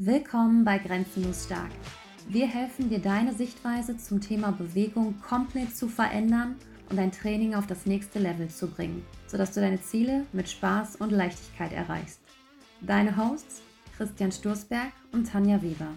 Willkommen bei Grenzenlos Stark. Wir helfen dir, deine Sichtweise zum Thema Bewegung komplett zu verändern und dein Training auf das nächste Level zu bringen, sodass du deine Ziele mit Spaß und Leichtigkeit erreichst. Deine Hosts Christian Sturzberg und Tanja Weber.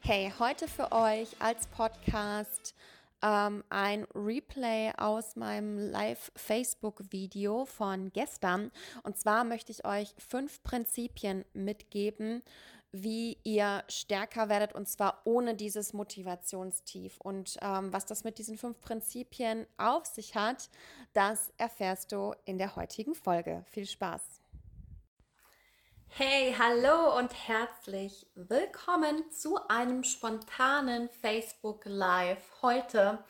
Hey, heute für euch als Podcast ähm, ein Replay aus meinem Live-Facebook-Video von gestern. Und zwar möchte ich euch fünf Prinzipien mitgeben, wie ihr stärker werdet und zwar ohne dieses Motivationstief. Und ähm, was das mit diesen fünf Prinzipien auf sich hat, das erfährst du in der heutigen Folge. Viel Spaß! Hey, hallo und herzlich willkommen zu einem spontanen Facebook Live heute.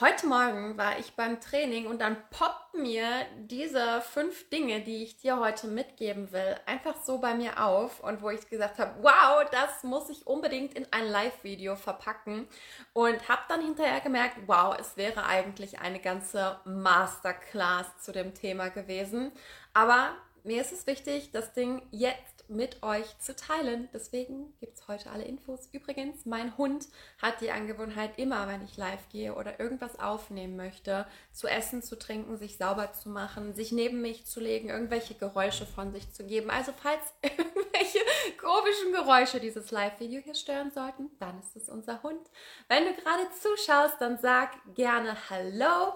Heute Morgen war ich beim Training und dann poppten mir diese fünf Dinge, die ich dir heute mitgeben will, einfach so bei mir auf und wo ich gesagt habe, wow, das muss ich unbedingt in ein Live-Video verpacken und habe dann hinterher gemerkt, wow, es wäre eigentlich eine ganze Masterclass zu dem Thema gewesen. Aber mir ist es wichtig, das Ding jetzt mit euch zu teilen. Deswegen gibt es heute alle Infos. Übrigens, mein Hund hat die Angewohnheit, immer wenn ich live gehe oder irgendwas aufnehmen möchte, zu essen, zu trinken, sich sauber zu machen, sich neben mich zu legen, irgendwelche Geräusche von sich zu geben. Also falls irgendwelche komischen Geräusche dieses Live-Video hier stören sollten, dann ist es unser Hund. Wenn du gerade zuschaust, dann sag gerne Hallo.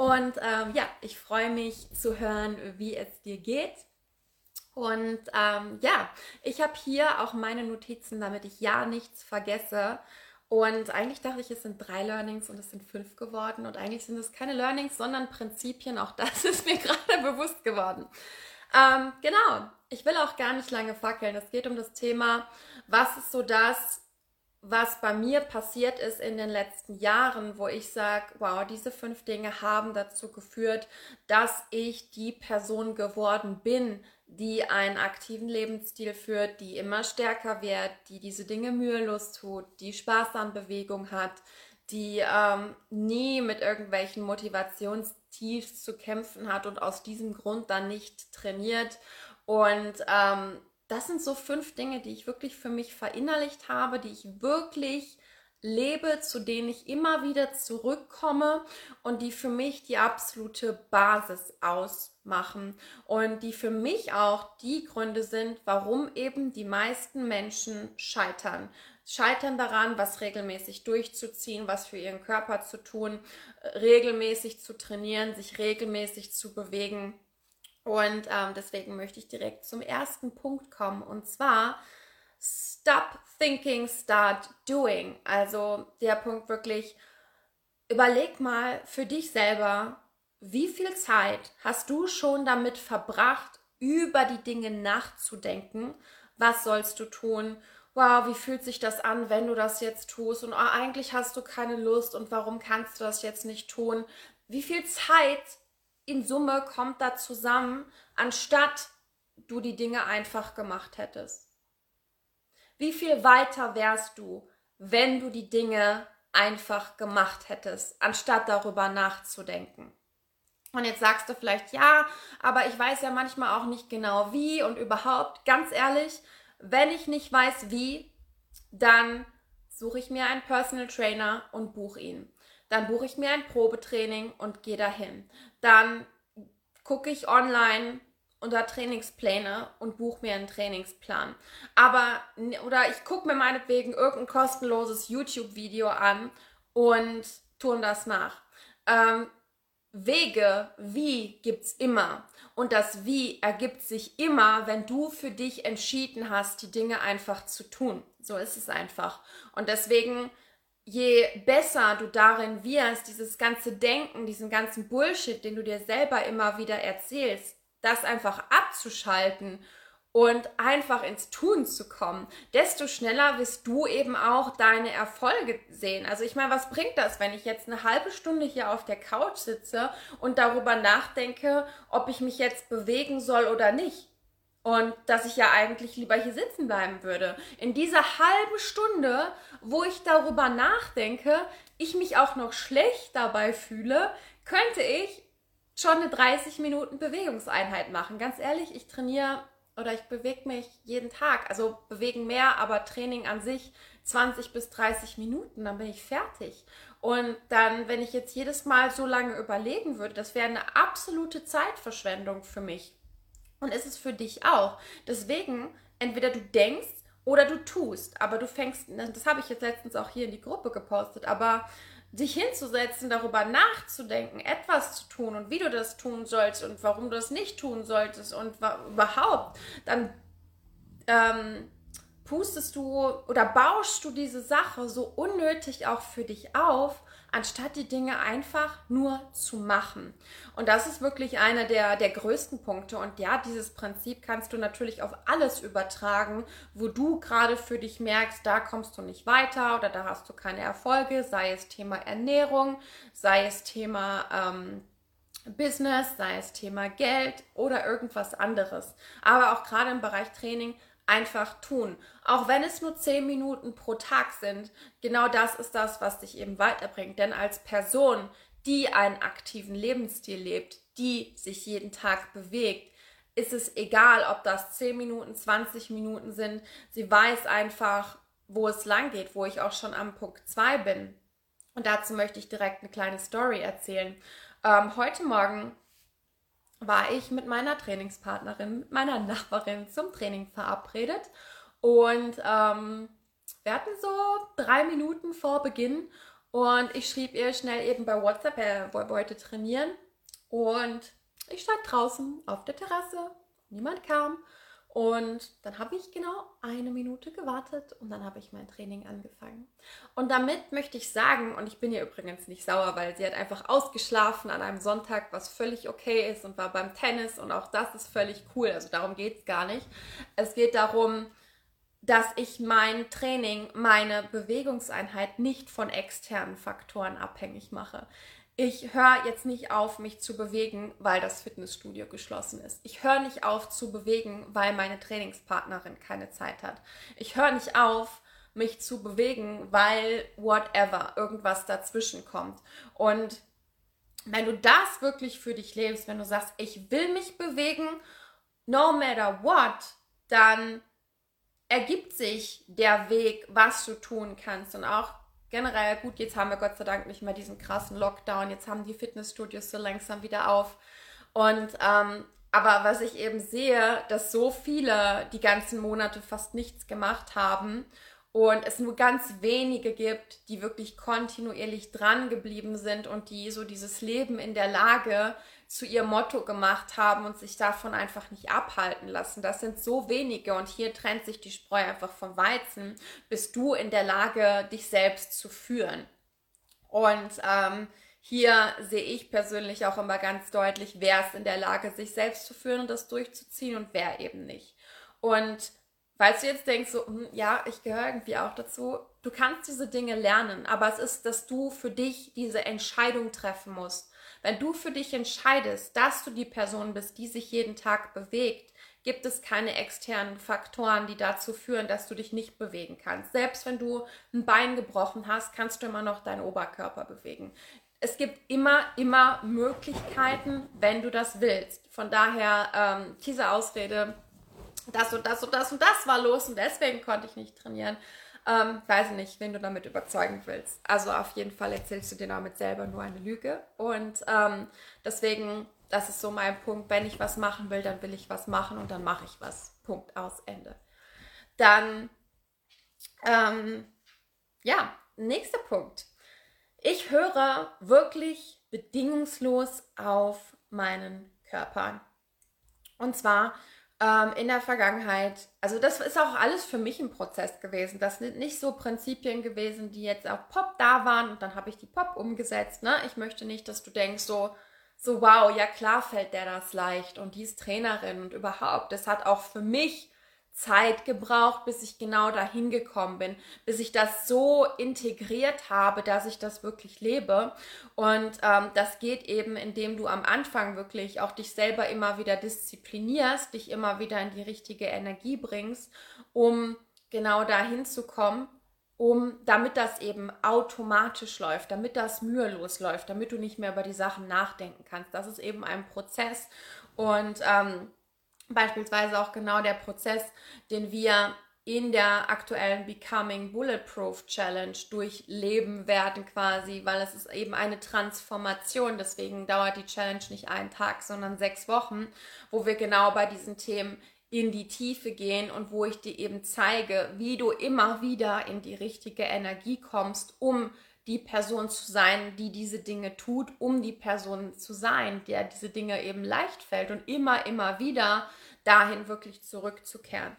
Und ähm, ja, ich freue mich zu hören, wie es dir geht. Und ähm, ja, ich habe hier auch meine Notizen, damit ich ja nichts vergesse. Und eigentlich dachte ich, es sind drei Learnings und es sind fünf geworden. Und eigentlich sind es keine Learnings, sondern Prinzipien. Auch das ist mir gerade bewusst geworden. Ähm, genau, ich will auch gar nicht lange fackeln. Es geht um das Thema, was ist so das, was bei mir passiert ist in den letzten Jahren, wo ich sage, wow, diese fünf Dinge haben dazu geführt, dass ich die Person geworden bin, die einen aktiven Lebensstil führt, die immer stärker wird, die diese Dinge mühelos tut, die Spaß an Bewegung hat, die ähm, nie mit irgendwelchen Motivationstiefs zu kämpfen hat und aus diesem Grund dann nicht trainiert. Und ähm, das sind so fünf Dinge, die ich wirklich für mich verinnerlicht habe, die ich wirklich lebe, zu denen ich immer wieder zurückkomme und die für mich die absolute Basis ausmachen und die für mich auch die Gründe sind, warum eben die meisten Menschen scheitern. Scheitern daran, was regelmäßig durchzuziehen, was für ihren Körper zu tun, regelmäßig zu trainieren, sich regelmäßig zu bewegen und ähm, deswegen möchte ich direkt zum ersten Punkt kommen. Und zwar, stop thinking, start doing. Also der Punkt wirklich, überleg mal für dich selber, wie viel Zeit hast du schon damit verbracht, über die Dinge nachzudenken? Was sollst du tun? Wow, wie fühlt sich das an, wenn du das jetzt tust? Und oh, eigentlich hast du keine Lust und warum kannst du das jetzt nicht tun? Wie viel Zeit in Summe kommt da zusammen, anstatt du die Dinge einfach gemacht hättest? Wie viel weiter wärst du, wenn du die Dinge einfach gemacht hättest, anstatt darüber nachzudenken? Und jetzt sagst du vielleicht, ja, aber ich weiß ja manchmal auch nicht genau wie und überhaupt, ganz ehrlich, wenn ich nicht weiß wie, dann suche ich mir einen Personal Trainer und buche ihn. Dann buche ich mir ein Probetraining und gehe dahin. Dann gucke ich online unter Trainingspläne und buche mir einen Trainingsplan. Aber, oder ich gucke mir meinetwegen irgendein kostenloses YouTube-Video an und tun das nach. Ähm, Wege, wie gibt's immer. Und das Wie ergibt sich immer, wenn du für dich entschieden hast, die Dinge einfach zu tun. So ist es einfach. Und deswegen je besser du darin wirst, dieses ganze Denken, diesen ganzen Bullshit, den du dir selber immer wieder erzählst, das einfach abzuschalten und einfach ins Tun zu kommen, desto schneller wirst du eben auch deine Erfolge sehen. Also ich meine, was bringt das, wenn ich jetzt eine halbe Stunde hier auf der Couch sitze und darüber nachdenke, ob ich mich jetzt bewegen soll oder nicht? Und dass ich ja eigentlich lieber hier sitzen bleiben würde. In dieser halben Stunde, wo ich darüber nachdenke, ich mich auch noch schlecht dabei fühle, könnte ich schon eine 30 Minuten Bewegungseinheit machen. Ganz ehrlich, ich trainiere oder ich bewege mich jeden Tag. Also bewegen mehr, aber Training an sich 20 bis 30 Minuten, dann bin ich fertig. Und dann, wenn ich jetzt jedes Mal so lange überlegen würde, das wäre eine absolute Zeitverschwendung für mich. Und ist es für dich auch. Deswegen, entweder du denkst oder du tust, aber du fängst, das habe ich jetzt letztens auch hier in die Gruppe gepostet, aber dich hinzusetzen, darüber nachzudenken, etwas zu tun und wie du das tun sollst und warum du das nicht tun solltest und überhaupt, dann ähm, pustest du oder bauschst du diese Sache so unnötig auch für dich auf, anstatt die Dinge einfach nur zu machen. Und das ist wirklich einer der, der größten Punkte. Und ja, dieses Prinzip kannst du natürlich auf alles übertragen, wo du gerade für dich merkst, da kommst du nicht weiter oder da hast du keine Erfolge, sei es Thema Ernährung, sei es Thema ähm, Business, sei es Thema Geld oder irgendwas anderes. Aber auch gerade im Bereich Training einfach tun. Auch wenn es nur zehn Minuten pro Tag sind, genau das ist das, was dich eben weiterbringt. Denn als Person, die einen aktiven Lebensstil lebt, die sich jeden Tag bewegt, ist es egal, ob das 10 Minuten, 20 Minuten sind. Sie weiß einfach, wo es lang geht, wo ich auch schon am Punkt 2 bin. Und dazu möchte ich direkt eine kleine Story erzählen. Ähm, heute Morgen war ich mit meiner Trainingspartnerin, meiner Nachbarin zum Training verabredet. Und ähm, wir hatten so drei Minuten vor Beginn und ich schrieb ihr schnell eben bei WhatsApp, er wollte trainieren. Und ich stand draußen auf der Terrasse, niemand kam. Und dann habe ich genau eine Minute gewartet und dann habe ich mein Training angefangen. Und damit möchte ich sagen, und ich bin ihr übrigens nicht sauer, weil sie hat einfach ausgeschlafen an einem Sonntag, was völlig okay ist und war beim Tennis und auch das ist völlig cool. Also darum geht es gar nicht. Es geht darum, dass ich mein Training, meine Bewegungseinheit nicht von externen Faktoren abhängig mache ich höre jetzt nicht auf, mich zu bewegen, weil das Fitnessstudio geschlossen ist. Ich höre nicht auf zu bewegen, weil meine Trainingspartnerin keine Zeit hat. Ich höre nicht auf, mich zu bewegen, weil whatever, irgendwas dazwischen kommt. Und wenn du das wirklich für dich lebst, wenn du sagst, ich will mich bewegen, no matter what, dann ergibt sich der Weg, was du tun kannst. Und auch generell gut, jetzt haben wir Gott sei Dank nicht mehr diesen krassen Lockdown, jetzt haben die Fitnessstudios so langsam wieder auf. Und ähm, aber was ich eben sehe, dass so viele die ganzen Monate fast nichts gemacht haben und es nur ganz wenige gibt, die wirklich kontinuierlich dran geblieben sind und die so dieses Leben in der Lage zu ihrem Motto gemacht haben und sich davon einfach nicht abhalten lassen. Das sind so wenige und hier trennt sich die Spreu einfach vom Weizen. Bist du in der Lage, dich selbst zu führen? Und ähm, hier sehe ich persönlich auch immer ganz deutlich, wer ist in der Lage, sich selbst zu führen und das durchzuziehen und wer eben nicht. Und falls du jetzt denkst, so, hm, ja, ich gehöre irgendwie auch dazu, du kannst diese Dinge lernen, aber es ist, dass du für dich diese Entscheidung treffen musst. Wenn du für dich entscheidest, dass du die Person bist, die sich jeden Tag bewegt, gibt es keine externen Faktoren, die dazu führen, dass du dich nicht bewegen kannst. Selbst wenn du ein Bein gebrochen hast, kannst du immer noch deinen Oberkörper bewegen. Es gibt immer, immer Möglichkeiten, wenn du das willst. Von daher ähm, diese Ausrede, das und das und das und das war los und deswegen konnte ich nicht trainieren. Ähm, weiß ich nicht, wen du damit überzeugen willst. Also auf jeden Fall erzählst du dir damit selber nur eine Lüge. Und ähm, deswegen, das ist so mein Punkt. Wenn ich was machen will, dann will ich was machen und dann mache ich was. Punkt aus Ende. Dann, ähm, ja, nächster Punkt. Ich höre wirklich bedingungslos auf meinen Körper. Und zwar ähm, in der Vergangenheit, also das ist auch alles für mich ein Prozess gewesen. Das sind nicht so Prinzipien gewesen, die jetzt auf Pop da waren und dann habe ich die Pop umgesetzt. Ne? Ich möchte nicht, dass du denkst so, so wow, ja klar fällt der das leicht und die ist Trainerin und überhaupt. Das hat auch für mich Zeit gebraucht, bis ich genau dahin gekommen bin, bis ich das so integriert habe, dass ich das wirklich lebe. Und ähm, das geht eben, indem du am Anfang wirklich auch dich selber immer wieder disziplinierst, dich immer wieder in die richtige Energie bringst, um genau dahin zu kommen, um damit das eben automatisch läuft, damit das mühelos läuft, damit du nicht mehr über die Sachen nachdenken kannst. Das ist eben ein Prozess und ähm, beispielsweise auch genau der Prozess, den wir in der aktuellen Becoming Bulletproof Challenge durchleben werden quasi, weil es ist eben eine Transformation. Deswegen dauert die Challenge nicht einen Tag, sondern sechs Wochen, wo wir genau bei diesen Themen in die Tiefe gehen und wo ich dir eben zeige, wie du immer wieder in die richtige Energie kommst, um die Person zu sein, die diese Dinge tut, um die Person zu sein, der diese Dinge eben leicht fällt und immer, immer wieder dahin wirklich zurückzukehren.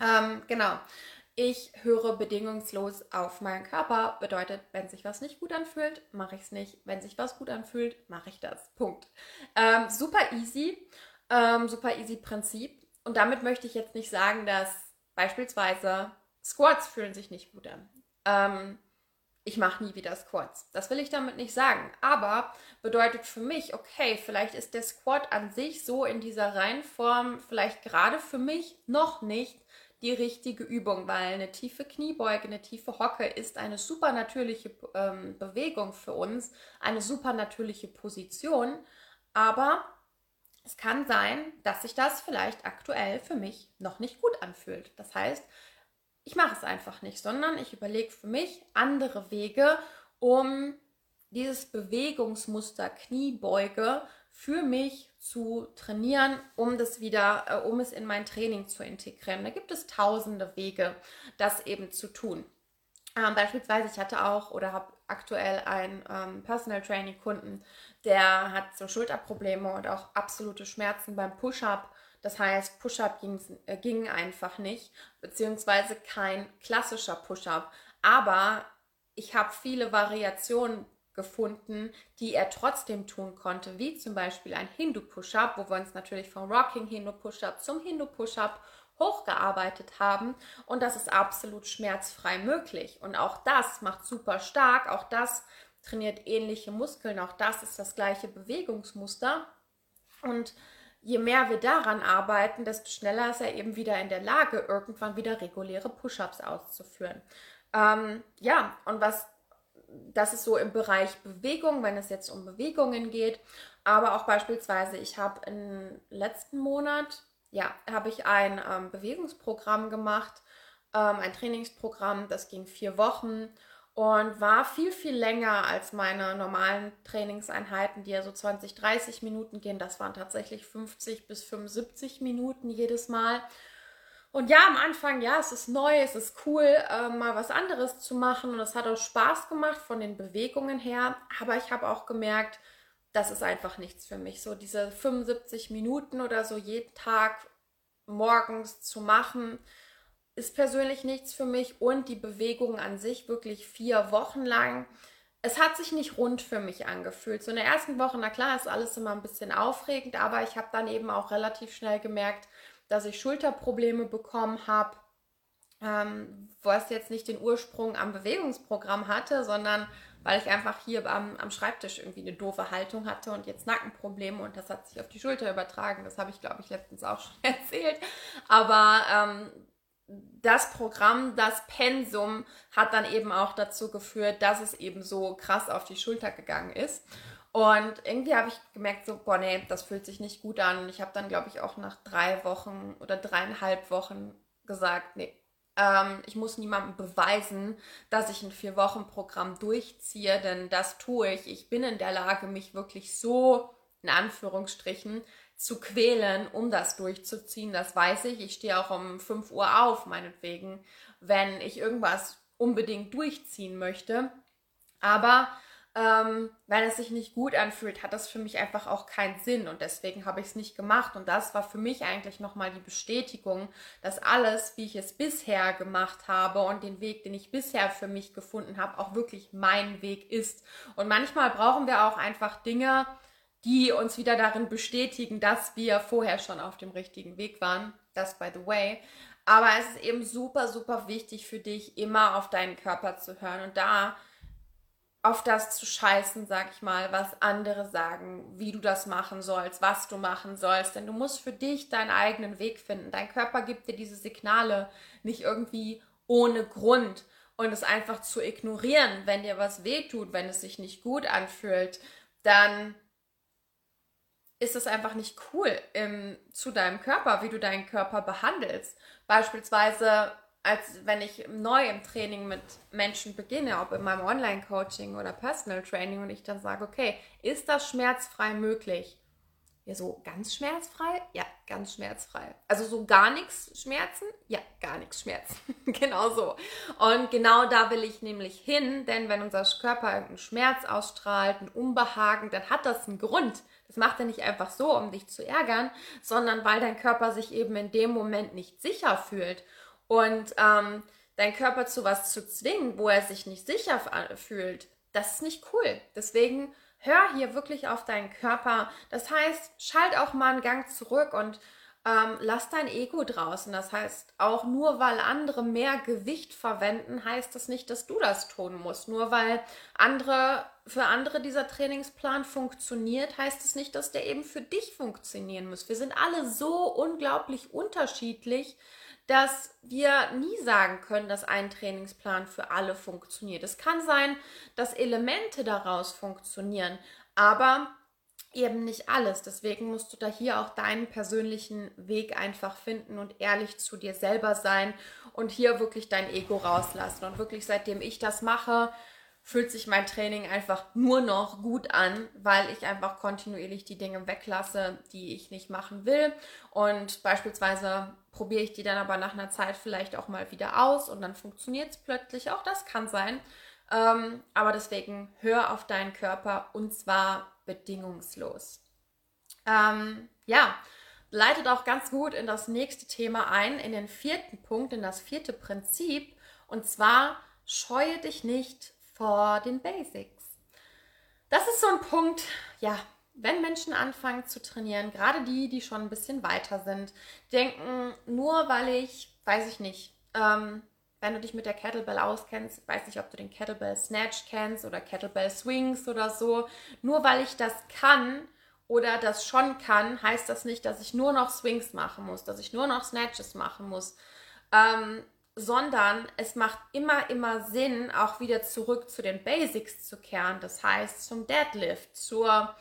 Ähm, genau. Ich höre bedingungslos auf meinen Körper. Bedeutet, wenn sich was nicht gut anfühlt, mache ich es nicht. Wenn sich was gut anfühlt, mache ich das. Punkt. Ähm, super easy. Ähm, super easy Prinzip. Und damit möchte ich jetzt nicht sagen, dass beispielsweise Squats fühlen sich nicht gut an. Ähm, ich mache nie wieder Squats. Das will ich damit nicht sagen. Aber bedeutet für mich, okay, vielleicht ist der Squat an sich so in dieser Reihenform vielleicht gerade für mich noch nicht die richtige Übung, weil eine tiefe Kniebeuge, eine tiefe Hocke ist eine super natürliche ähm, Bewegung für uns, eine super natürliche Position. Aber es kann sein, dass sich das vielleicht aktuell für mich noch nicht gut anfühlt. Das heißt, ich mache es einfach nicht, sondern ich überlege für mich andere Wege, um dieses Bewegungsmuster Kniebeuge für mich zu trainieren, um das wieder, äh, um es in mein Training zu integrieren. Da gibt es tausende Wege, das eben zu tun. Ähm, beispielsweise, ich hatte auch oder habe aktuell einen ähm, Personal Training Kunden, der hat so Schulterprobleme und auch absolute Schmerzen beim Push-up das heißt, Push-up äh, ging einfach nicht, beziehungsweise kein klassischer Push-up. Aber ich habe viele Variationen gefunden, die er trotzdem tun konnte, wie zum Beispiel ein Hindu-Push-up, wo wir uns natürlich vom Rocking Hindu-Push-up zum Hindu-Push-up hochgearbeitet haben und das ist absolut schmerzfrei möglich. Und auch das macht super stark, auch das trainiert ähnliche Muskeln, auch das ist das gleiche Bewegungsmuster und je mehr wir daran arbeiten, desto schneller ist er eben wieder in der Lage, irgendwann wieder reguläre Push-ups auszuführen. Ähm, ja, und was das ist so im Bereich Bewegung, wenn es jetzt um Bewegungen geht, aber auch beispielsweise, ich habe im letzten Monat, ja, habe ich ein ähm, Bewegungsprogramm gemacht, ähm, ein Trainingsprogramm, das ging vier Wochen und war viel, viel länger als meine normalen Trainingseinheiten, die ja so 20, 30 Minuten gehen. Das waren tatsächlich 50 bis 75 Minuten jedes Mal. Und ja, am Anfang, ja, es ist neu, es ist cool, äh, mal was anderes zu machen und es hat auch Spaß gemacht von den Bewegungen her. Aber ich habe auch gemerkt, das ist einfach nichts für mich. So diese 75 Minuten oder so jeden Tag morgens zu machen, ist persönlich nichts für mich und die Bewegung an sich wirklich vier Wochen lang. Es hat sich nicht rund für mich angefühlt. So in der ersten Woche, na klar, ist alles immer ein bisschen aufregend, aber ich habe dann eben auch relativ schnell gemerkt, dass ich Schulterprobleme bekommen habe, ähm, was jetzt nicht den Ursprung am Bewegungsprogramm hatte, sondern weil ich einfach hier am, am Schreibtisch irgendwie eine doofe Haltung hatte und jetzt Nackenprobleme und das hat sich auf die Schulter übertragen. Das habe ich, glaube ich, letztens auch schon erzählt. Aber ähm, das Programm, das Pensum hat dann eben auch dazu geführt, dass es eben so krass auf die Schulter gegangen ist. Und irgendwie habe ich gemerkt, so, boah, nee, das fühlt sich nicht gut an. Ich habe dann, glaube ich, auch nach drei Wochen oder dreieinhalb Wochen gesagt, nee, ähm, ich muss niemandem beweisen, dass ich ein Vier-Wochen-Programm durchziehe, denn das tue ich. Ich bin in der Lage, mich wirklich so, in Anführungsstrichen, zu quälen, um das durchzuziehen. Das weiß ich. Ich stehe auch um 5 Uhr auf, meinetwegen, wenn ich irgendwas unbedingt durchziehen möchte. Aber ähm, wenn es sich nicht gut anfühlt, hat das für mich einfach auch keinen Sinn und deswegen habe ich es nicht gemacht. Und das war für mich eigentlich nochmal die Bestätigung, dass alles, wie ich es bisher gemacht habe und den Weg, den ich bisher für mich gefunden habe, auch wirklich mein Weg ist. Und manchmal brauchen wir auch einfach Dinge, die uns wieder darin bestätigen, dass wir vorher schon auf dem richtigen Weg waren. Das by the way. Aber es ist eben super, super wichtig für dich, immer auf deinen Körper zu hören und da auf das zu scheißen, sag ich mal, was andere sagen, wie du das machen sollst, was du machen sollst. Denn du musst für dich deinen eigenen Weg finden. Dein Körper gibt dir diese Signale nicht irgendwie ohne Grund. Und es einfach zu ignorieren, wenn dir was wehtut, wenn es sich nicht gut anfühlt, dann ist es einfach nicht cool im, zu deinem Körper, wie du deinen Körper behandelst. Beispielsweise, als wenn ich neu im Training mit Menschen beginne, ob in meinem Online-Coaching oder Personal Training und ich dann sage, okay, ist das schmerzfrei möglich? Ja, so ganz schmerzfrei? Ja, ganz schmerzfrei. Also so gar nichts Schmerzen? Ja, gar nichts Schmerzen. genau so. Und genau da will ich nämlich hin, denn wenn unser Körper einen Schmerz ausstrahlt, ein Unbehagen, dann hat das einen Grund. Das macht er nicht einfach so, um dich zu ärgern, sondern weil dein Körper sich eben in dem Moment nicht sicher fühlt. Und ähm, dein Körper zu was zu zwingen, wo er sich nicht sicher fühlt, das ist nicht cool. Deswegen hör hier wirklich auf deinen Körper. Das heißt, schalt auch mal einen Gang zurück und ähm, lass dein Ego draußen. Das heißt, auch nur weil andere mehr Gewicht verwenden, heißt das nicht, dass du das tun musst. Nur weil andere für andere dieser Trainingsplan funktioniert, heißt es nicht, dass der eben für dich funktionieren muss. Wir sind alle so unglaublich unterschiedlich, dass wir nie sagen können, dass ein Trainingsplan für alle funktioniert. Es kann sein, dass Elemente daraus funktionieren, aber eben nicht alles. Deswegen musst du da hier auch deinen persönlichen Weg einfach finden und ehrlich zu dir selber sein und hier wirklich dein Ego rauslassen. Und wirklich seitdem ich das mache, fühlt sich mein Training einfach nur noch gut an, weil ich einfach kontinuierlich die Dinge weglasse, die ich nicht machen will. Und beispielsweise probiere ich die dann aber nach einer Zeit vielleicht auch mal wieder aus und dann funktioniert es plötzlich. Auch das kann sein. Ähm, aber deswegen hör auf deinen Körper und zwar bedingungslos. Ähm, ja, leitet auch ganz gut in das nächste Thema ein, in den vierten Punkt, in das vierte Prinzip. Und zwar scheue dich nicht vor den Basics. Das ist so ein Punkt, ja, wenn Menschen anfangen zu trainieren, gerade die, die schon ein bisschen weiter sind, denken, nur weil ich, weiß ich nicht, ähm, wenn du dich mit der Kettlebell auskennst, weiß nicht, ob du den Kettlebell Snatch kennst oder Kettlebell Swings oder so, nur weil ich das kann oder das schon kann, heißt das nicht, dass ich nur noch Swings machen muss, dass ich nur noch Snatches machen muss. Ähm, sondern es macht immer, immer Sinn, auch wieder zurück zu den Basics zu kehren. Das heißt zum Deadlift, zur,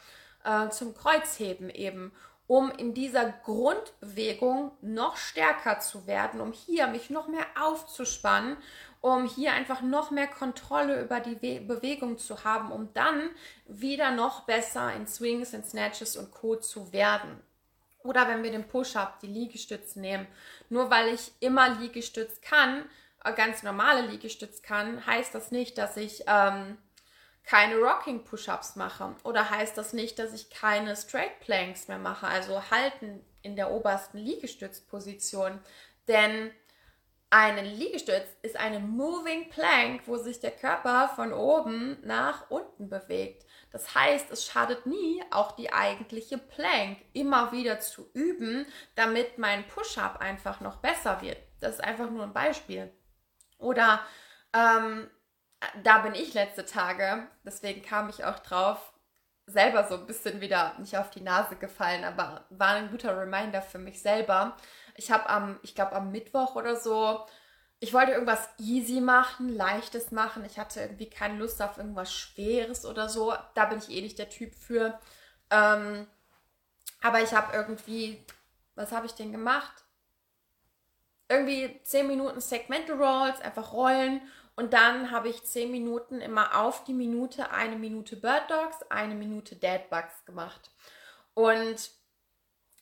äh, zum Kreuzheben eben, um in dieser Grundbewegung noch stärker zu werden, um hier mich noch mehr aufzuspannen, um hier einfach noch mehr Kontrolle über die We Bewegung zu haben, um dann wieder noch besser in Swings, in Snatches und Co. zu werden. Oder wenn wir den Push-Up, die Liegestütze nehmen. Nur weil ich immer Liegestütz kann, äh, ganz normale Liegestütz kann, heißt das nicht, dass ich ähm, keine Rocking Push-Ups mache. Oder heißt das nicht, dass ich keine Straight Planks mehr mache, also halten in der obersten Liegestützposition. Denn eine Liegestütz ist eine Moving Plank, wo sich der Körper von oben nach unten bewegt. Das heißt, es schadet nie, auch die eigentliche Plank immer wieder zu üben, damit mein Push-up einfach noch besser wird. Das ist einfach nur ein Beispiel. Oder ähm, da bin ich letzte Tage, deswegen kam ich auch drauf, selber so ein bisschen wieder nicht auf die Nase gefallen, aber war ein guter Reminder für mich selber. Ich habe am, ich glaube am Mittwoch oder so ich wollte irgendwas easy machen, leichtes machen. Ich hatte irgendwie keine Lust auf irgendwas Schweres oder so. Da bin ich eh nicht der Typ für. Ähm, aber ich habe irgendwie, was habe ich denn gemacht? Irgendwie 10 Minuten Segmental Rolls, einfach rollen. Und dann habe ich 10 Minuten immer auf die Minute eine Minute Bird Dogs, eine Minute Dead Bugs gemacht. Und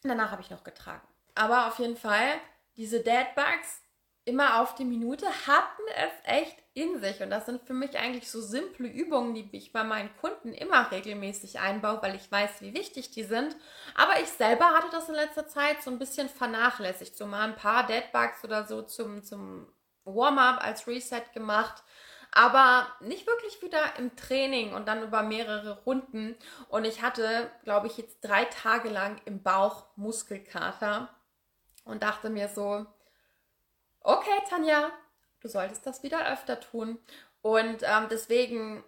danach habe ich noch getragen. Aber auf jeden Fall, diese Dead Bugs, immer auf die Minute hatten es echt in sich. Und das sind für mich eigentlich so simple Übungen, die ich bei meinen Kunden immer regelmäßig einbaue, weil ich weiß, wie wichtig die sind. Aber ich selber hatte das in letzter Zeit so ein bisschen vernachlässigt. So mal ein paar Deadbugs oder so zum, zum Warm-up als Reset gemacht. Aber nicht wirklich wieder im Training und dann über mehrere Runden. Und ich hatte, glaube ich, jetzt drei Tage lang im Bauch Muskelkater und dachte mir so, okay, Tanja, du solltest das wieder öfter tun. Und ähm, deswegen,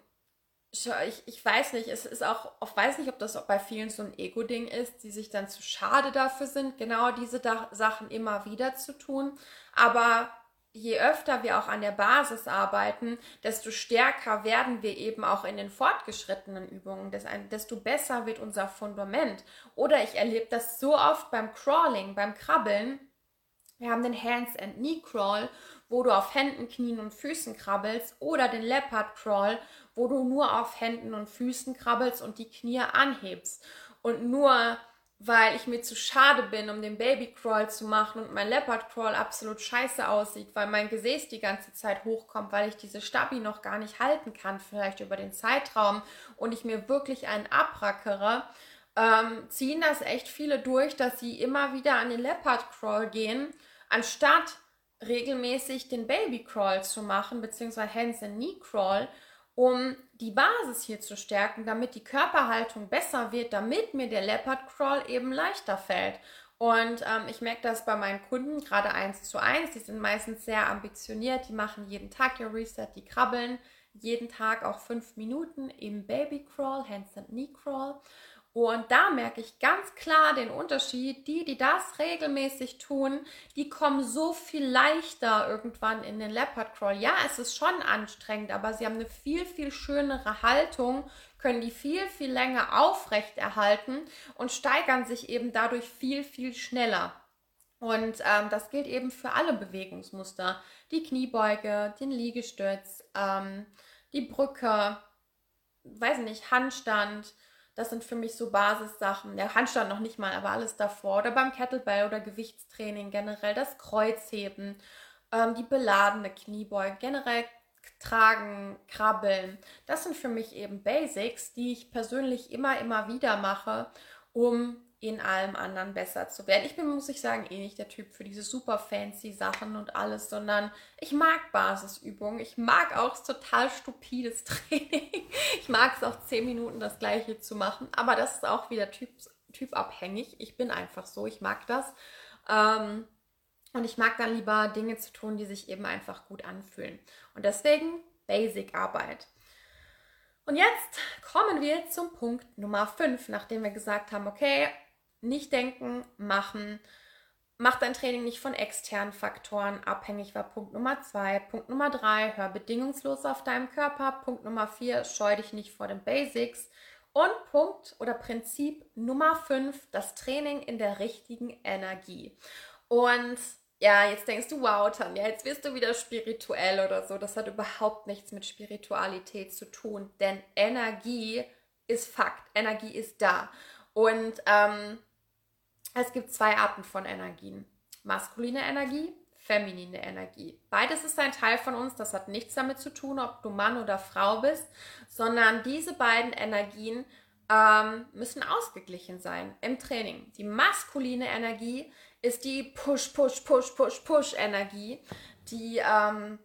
ich, ich weiß nicht, es ist auch, ich weiß nicht, ob das auch bei vielen so ein Ego-Ding ist, die sich dann zu schade dafür sind, genau diese da Sachen immer wieder zu tun. Aber je öfter wir auch an der Basis arbeiten, desto stärker werden wir eben auch in den fortgeschrittenen Übungen, desto besser wird unser Fundament. Oder ich erlebe das so oft beim Crawling, beim Krabbeln. Wir haben den Hands and Knee Crawl, wo du auf Händen, Knien und Füßen krabbelst, oder den Leopard Crawl, wo du nur auf Händen und Füßen krabbelst und die Knie anhebst. Und nur weil ich mir zu schade bin, um den Baby Crawl zu machen und mein Leopard Crawl absolut scheiße aussieht, weil mein Gesäß die ganze Zeit hochkommt, weil ich diese Stabi noch gar nicht halten kann, vielleicht über den Zeitraum und ich mir wirklich einen abrackere, ähm, ziehen das echt viele durch, dass sie immer wieder an den Leopard Crawl gehen, anstatt regelmäßig den Baby Crawl zu machen, beziehungsweise Hands and Knee Crawl um die Basis hier zu stärken, damit die Körperhaltung besser wird, damit mir der Leopard Crawl eben leichter fällt. Und ähm, ich merke das bei meinen Kunden, gerade eins zu eins, die sind meistens sehr ambitioniert, die machen jeden Tag ihr Reset, die krabbeln jeden Tag auch fünf Minuten im Baby Crawl, Hands and Knee Crawl. Und da merke ich ganz klar den Unterschied. Die, die das regelmäßig tun, die kommen so viel leichter irgendwann in den Leopard Crawl. Ja, es ist schon anstrengend, aber sie haben eine viel, viel schönere Haltung, können die viel, viel länger aufrecht erhalten und steigern sich eben dadurch viel, viel schneller. Und ähm, das gilt eben für alle Bewegungsmuster. Die Kniebeuge, den Liegestütz, ähm, die Brücke, weiß nicht, Handstand, das sind für mich so Basissachen. Der Handstand noch nicht mal, aber alles davor. Oder beim Kettlebell oder Gewichtstraining generell das Kreuzheben, ähm, die beladene Kniebeuge, generell tragen, krabbeln. Das sind für mich eben Basics, die ich persönlich immer, immer wieder mache, um in allem anderen besser zu werden. Ich bin, muss ich sagen, eh nicht der Typ für diese super fancy Sachen und alles, sondern ich mag Basisübungen. Ich mag auch total stupides Training. Ich mag es auch zehn Minuten das gleiche zu machen, aber das ist auch wieder typ, typabhängig. Ich bin einfach so, ich mag das. Ähm, und ich mag dann lieber Dinge zu tun, die sich eben einfach gut anfühlen. Und deswegen Basic-Arbeit. Und jetzt kommen wir zum Punkt Nummer 5, nachdem wir gesagt haben, okay, nicht denken, machen. Mach dein Training nicht von externen Faktoren abhängig, war Punkt Nummer zwei. Punkt Nummer drei, hör bedingungslos auf deinem Körper. Punkt Nummer vier, scheu dich nicht vor den Basics. Und Punkt oder Prinzip Nummer fünf, das Training in der richtigen Energie. Und ja, jetzt denkst du, wow, Tanja, jetzt wirst du wieder spirituell oder so. Das hat überhaupt nichts mit Spiritualität zu tun, denn Energie ist Fakt. Energie ist da. Und ähm, es gibt zwei Arten von Energien. Maskuline Energie, feminine Energie. Beides ist ein Teil von uns, das hat nichts damit zu tun, ob du Mann oder Frau bist, sondern diese beiden Energien ähm, müssen ausgeglichen sein im Training. Die maskuline Energie ist die Push, Push, Push, Push, Push Energie, die ähm,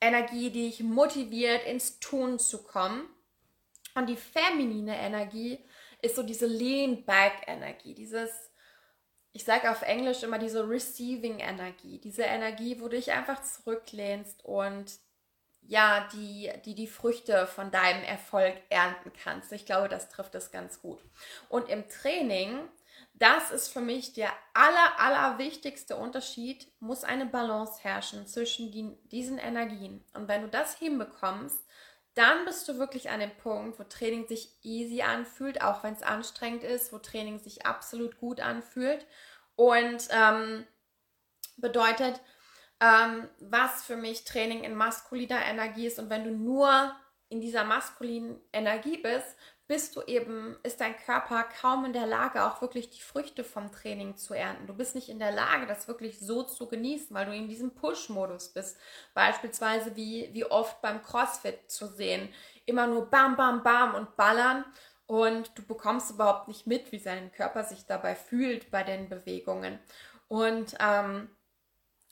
Energie, die dich motiviert, ins Tun zu kommen. Und die feminine Energie ist so diese Lean-Back-Energie, dieses ich sage auf Englisch immer diese Receiving Energie, diese Energie, wo du dich einfach zurücklehnst und ja, die, die die Früchte von deinem Erfolg ernten kannst. Ich glaube, das trifft es ganz gut. Und im Training, das ist für mich der aller, aller wichtigste Unterschied, muss eine Balance herrschen zwischen die, diesen Energien. Und wenn du das hinbekommst, dann bist du wirklich an dem Punkt, wo Training sich easy anfühlt, auch wenn es anstrengend ist, wo Training sich absolut gut anfühlt. Und ähm, bedeutet, ähm, was für mich Training in maskuliner Energie ist. Und wenn du nur in dieser maskulinen Energie bist, bist du eben, ist dein Körper kaum in der Lage, auch wirklich die Früchte vom Training zu ernten. Du bist nicht in der Lage, das wirklich so zu genießen, weil du in diesem Push-Modus bist. Beispielsweise wie, wie oft beim CrossFit zu sehen. Immer nur bam, bam, bam und ballern. Und du bekommst überhaupt nicht mit, wie sein Körper sich dabei fühlt bei den Bewegungen. Und ähm,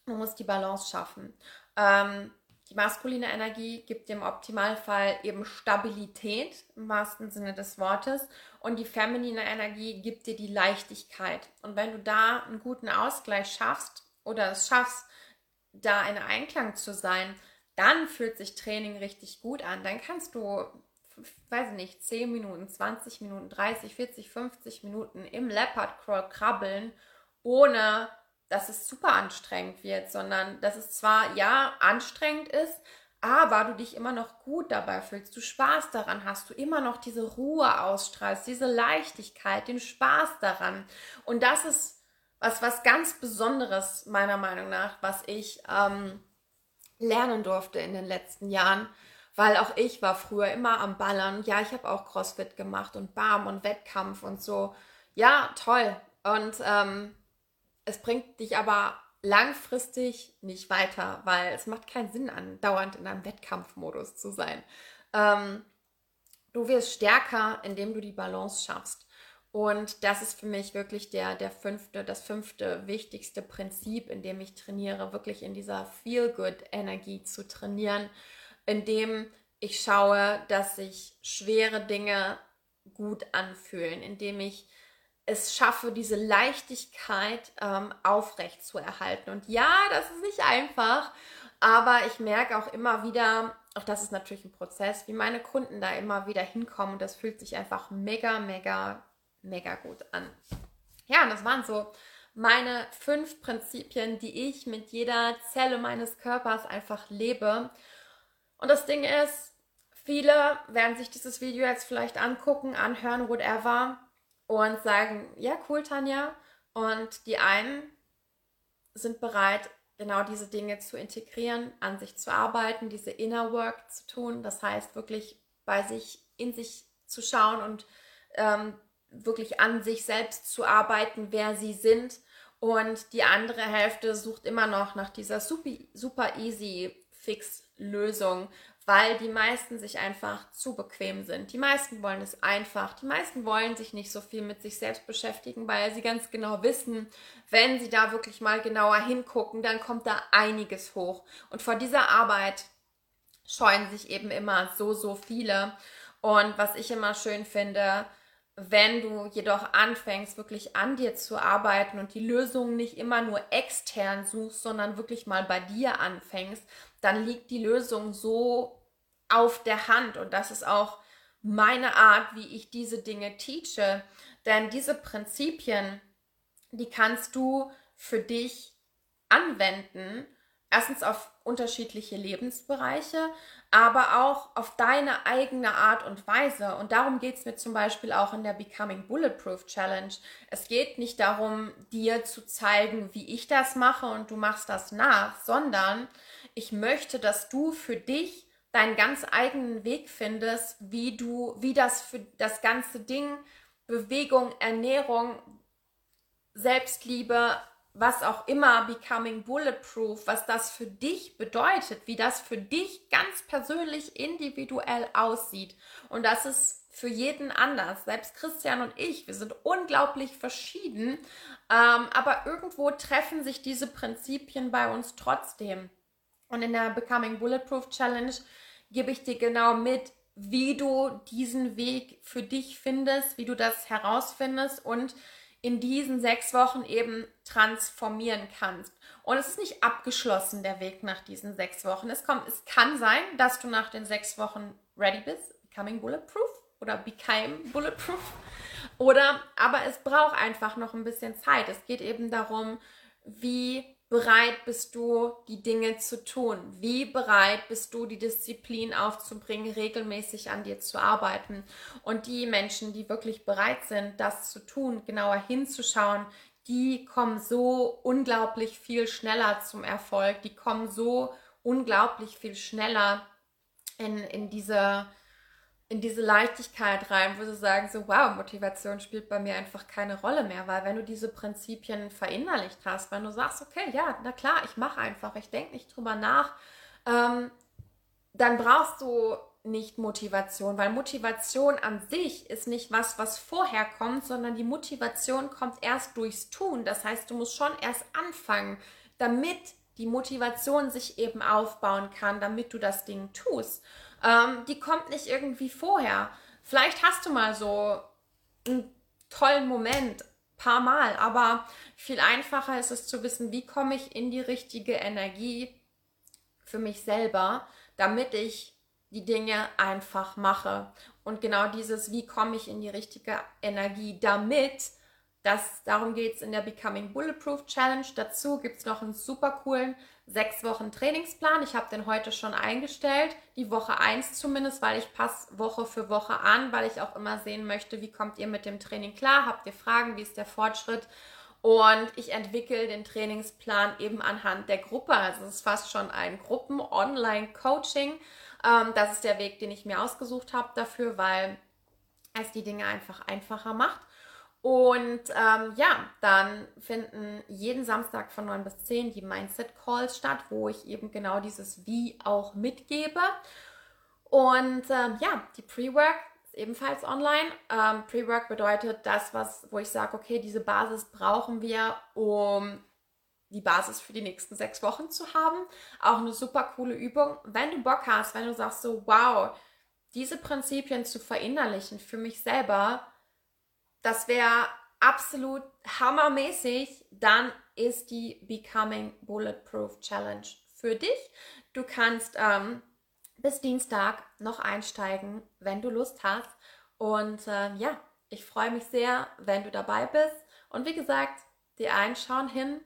du musst die Balance schaffen. Ähm, die maskuline Energie gibt im Optimalfall eben Stabilität im wahrsten Sinne des Wortes und die feminine Energie gibt dir die Leichtigkeit. Und wenn du da einen guten Ausgleich schaffst oder es schaffst, da in Einklang zu sein, dann fühlt sich Training richtig gut an. Dann kannst du, weiß ich nicht, 10 Minuten, 20 Minuten, 30, 40, 50 Minuten im Leopard Crawl krabbeln, ohne dass es super anstrengend wird, sondern dass es zwar ja anstrengend ist, aber du dich immer noch gut dabei fühlst, du Spaß daran hast, du immer noch diese Ruhe ausstrahlst, diese Leichtigkeit, den Spaß daran. Und das ist was, was ganz Besonderes meiner Meinung nach, was ich ähm, lernen durfte in den letzten Jahren, weil auch ich war früher immer am Ballern. Ja, ich habe auch CrossFit gemacht und Bam und Wettkampf und so. Ja, toll. Und ähm, es bringt dich aber langfristig nicht weiter, weil es macht keinen Sinn an, dauernd in einem Wettkampfmodus zu sein. Ähm, du wirst stärker, indem du die Balance schaffst. Und das ist für mich wirklich der, der fünfte, das fünfte wichtigste Prinzip, in dem ich trainiere, wirklich in dieser Feel-Good-Energie zu trainieren, indem ich schaue, dass sich schwere Dinge gut anfühlen, indem ich es schaffe, diese Leichtigkeit ähm, aufrecht zu erhalten. Und ja, das ist nicht einfach, aber ich merke auch immer wieder, auch das ist natürlich ein Prozess, wie meine Kunden da immer wieder hinkommen und das fühlt sich einfach mega, mega, mega gut an. Ja, und das waren so meine fünf Prinzipien, die ich mit jeder Zelle meines Körpers einfach lebe. Und das Ding ist, viele werden sich dieses Video jetzt vielleicht angucken, anhören, whatever und sagen, ja, cool, Tanja. Und die einen sind bereit, genau diese Dinge zu integrieren, an sich zu arbeiten, diese Inner Work zu tun. Das heißt, wirklich bei sich, in sich zu schauen und ähm, wirklich an sich selbst zu arbeiten, wer sie sind. Und die andere Hälfte sucht immer noch nach dieser super, super easy Fix Lösung, weil die meisten sich einfach zu bequem sind. Die meisten wollen es einfach. Die meisten wollen sich nicht so viel mit sich selbst beschäftigen, weil sie ganz genau wissen, wenn sie da wirklich mal genauer hingucken, dann kommt da einiges hoch. Und vor dieser Arbeit scheuen sich eben immer so, so viele. Und was ich immer schön finde, wenn du jedoch anfängst, wirklich an dir zu arbeiten und die Lösungen nicht immer nur extern suchst, sondern wirklich mal bei dir anfängst, dann liegt die Lösung so auf der Hand. Und das ist auch meine Art, wie ich diese Dinge teache. Denn diese Prinzipien, die kannst du für dich anwenden. Erstens auf unterschiedliche Lebensbereiche, aber auch auf deine eigene Art und Weise. Und darum geht es mir zum Beispiel auch in der Becoming Bulletproof Challenge. Es geht nicht darum, dir zu zeigen, wie ich das mache und du machst das nach, sondern ich möchte, dass du für dich deinen ganz eigenen Weg findest, wie du, wie das für das ganze Ding, Bewegung, Ernährung, Selbstliebe, was auch immer, Becoming Bulletproof, was das für dich bedeutet, wie das für dich ganz persönlich individuell aussieht. Und das ist für jeden anders. Selbst Christian und ich, wir sind unglaublich verschieden, ähm, aber irgendwo treffen sich diese Prinzipien bei uns trotzdem. Und in der Becoming Bulletproof Challenge gebe ich dir genau mit, wie du diesen Weg für dich findest, wie du das herausfindest und in diesen sechs Wochen eben transformieren kannst. Und es ist nicht abgeschlossen, der Weg nach diesen sechs Wochen. Es, kommt, es kann sein, dass du nach den sechs Wochen ready bist, becoming bulletproof oder became bulletproof. Oder, aber es braucht einfach noch ein bisschen Zeit. Es geht eben darum, wie bereit bist du, die Dinge zu tun? Wie bereit bist du, die Disziplin aufzubringen, regelmäßig an dir zu arbeiten? Und die Menschen, die wirklich bereit sind, das zu tun, genauer hinzuschauen, die kommen so unglaublich viel schneller zum Erfolg, die kommen so unglaublich viel schneller in, in diese in diese Leichtigkeit rein, wo sie sagen, so wow, Motivation spielt bei mir einfach keine Rolle mehr, weil wenn du diese Prinzipien verinnerlicht hast, wenn du sagst, okay, ja, na klar, ich mache einfach, ich denke nicht drüber nach, ähm, dann brauchst du nicht Motivation, weil Motivation an sich ist nicht was, was vorher kommt, sondern die Motivation kommt erst durchs Tun. Das heißt, du musst schon erst anfangen, damit die Motivation sich eben aufbauen kann, damit du das Ding tust ähm, die kommt nicht irgendwie vorher. Vielleicht hast du mal so einen tollen Moment, paar Mal, aber viel einfacher ist es zu wissen, wie komme ich in die richtige Energie für mich selber, damit ich die Dinge einfach mache. Und genau dieses, wie komme ich in die richtige Energie, damit das, darum geht es in der Becoming Bulletproof Challenge. Dazu gibt es noch einen super coolen sechs Wochen Trainingsplan. Ich habe den heute schon eingestellt, die Woche 1 zumindest, weil ich passe Woche für Woche an, weil ich auch immer sehen möchte, wie kommt ihr mit dem Training klar, habt ihr Fragen, wie ist der Fortschritt und ich entwickle den Trainingsplan eben anhand der Gruppe. Also es ist fast schon ein Gruppen-Online-Coaching. Ähm, das ist der Weg, den ich mir ausgesucht habe dafür, weil es die Dinge einfach einfacher macht. Und ähm, ja, dann finden jeden Samstag von 9 bis 10 die Mindset Calls statt, wo ich eben genau dieses Wie auch mitgebe. Und ähm, ja, die Pre-Work ist ebenfalls online. Ähm, Pre-Work bedeutet das, was, wo ich sage, okay, diese Basis brauchen wir, um die Basis für die nächsten sechs Wochen zu haben. Auch eine super coole Übung. Wenn du Bock hast, wenn du sagst so, wow, diese Prinzipien zu verinnerlichen für mich selber, das wäre absolut hammermäßig, dann ist die Becoming Bulletproof Challenge für dich. Du kannst ähm, bis Dienstag noch einsteigen, wenn du Lust hast. Und äh, ja, ich freue mich sehr, wenn du dabei bist. Und wie gesagt, die einen schauen hin,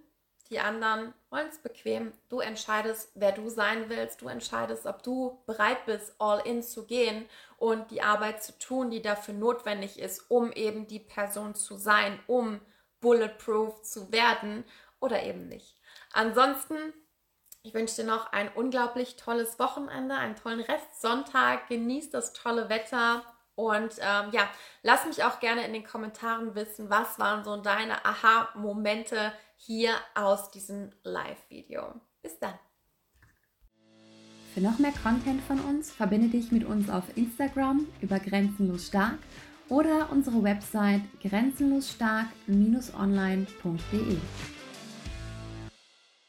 die anderen wollen es bequem. Du entscheidest, wer du sein willst. Du entscheidest, ob du bereit bist, all in zu gehen und die Arbeit zu tun, die dafür notwendig ist, um eben die Person zu sein, um bulletproof zu werden oder eben nicht. Ansonsten, ich wünsche dir noch ein unglaublich tolles Wochenende, einen tollen Restsonntag. Genieß das tolle Wetter. Und ähm, ja, lass mich auch gerne in den Kommentaren wissen, was waren so deine Aha-Momente hier aus diesem Live-Video. Bis dann. Für noch mehr Content von uns verbinde dich mit uns auf Instagram über Grenzenlos Stark oder unsere Website grenzenlosstark-online.de.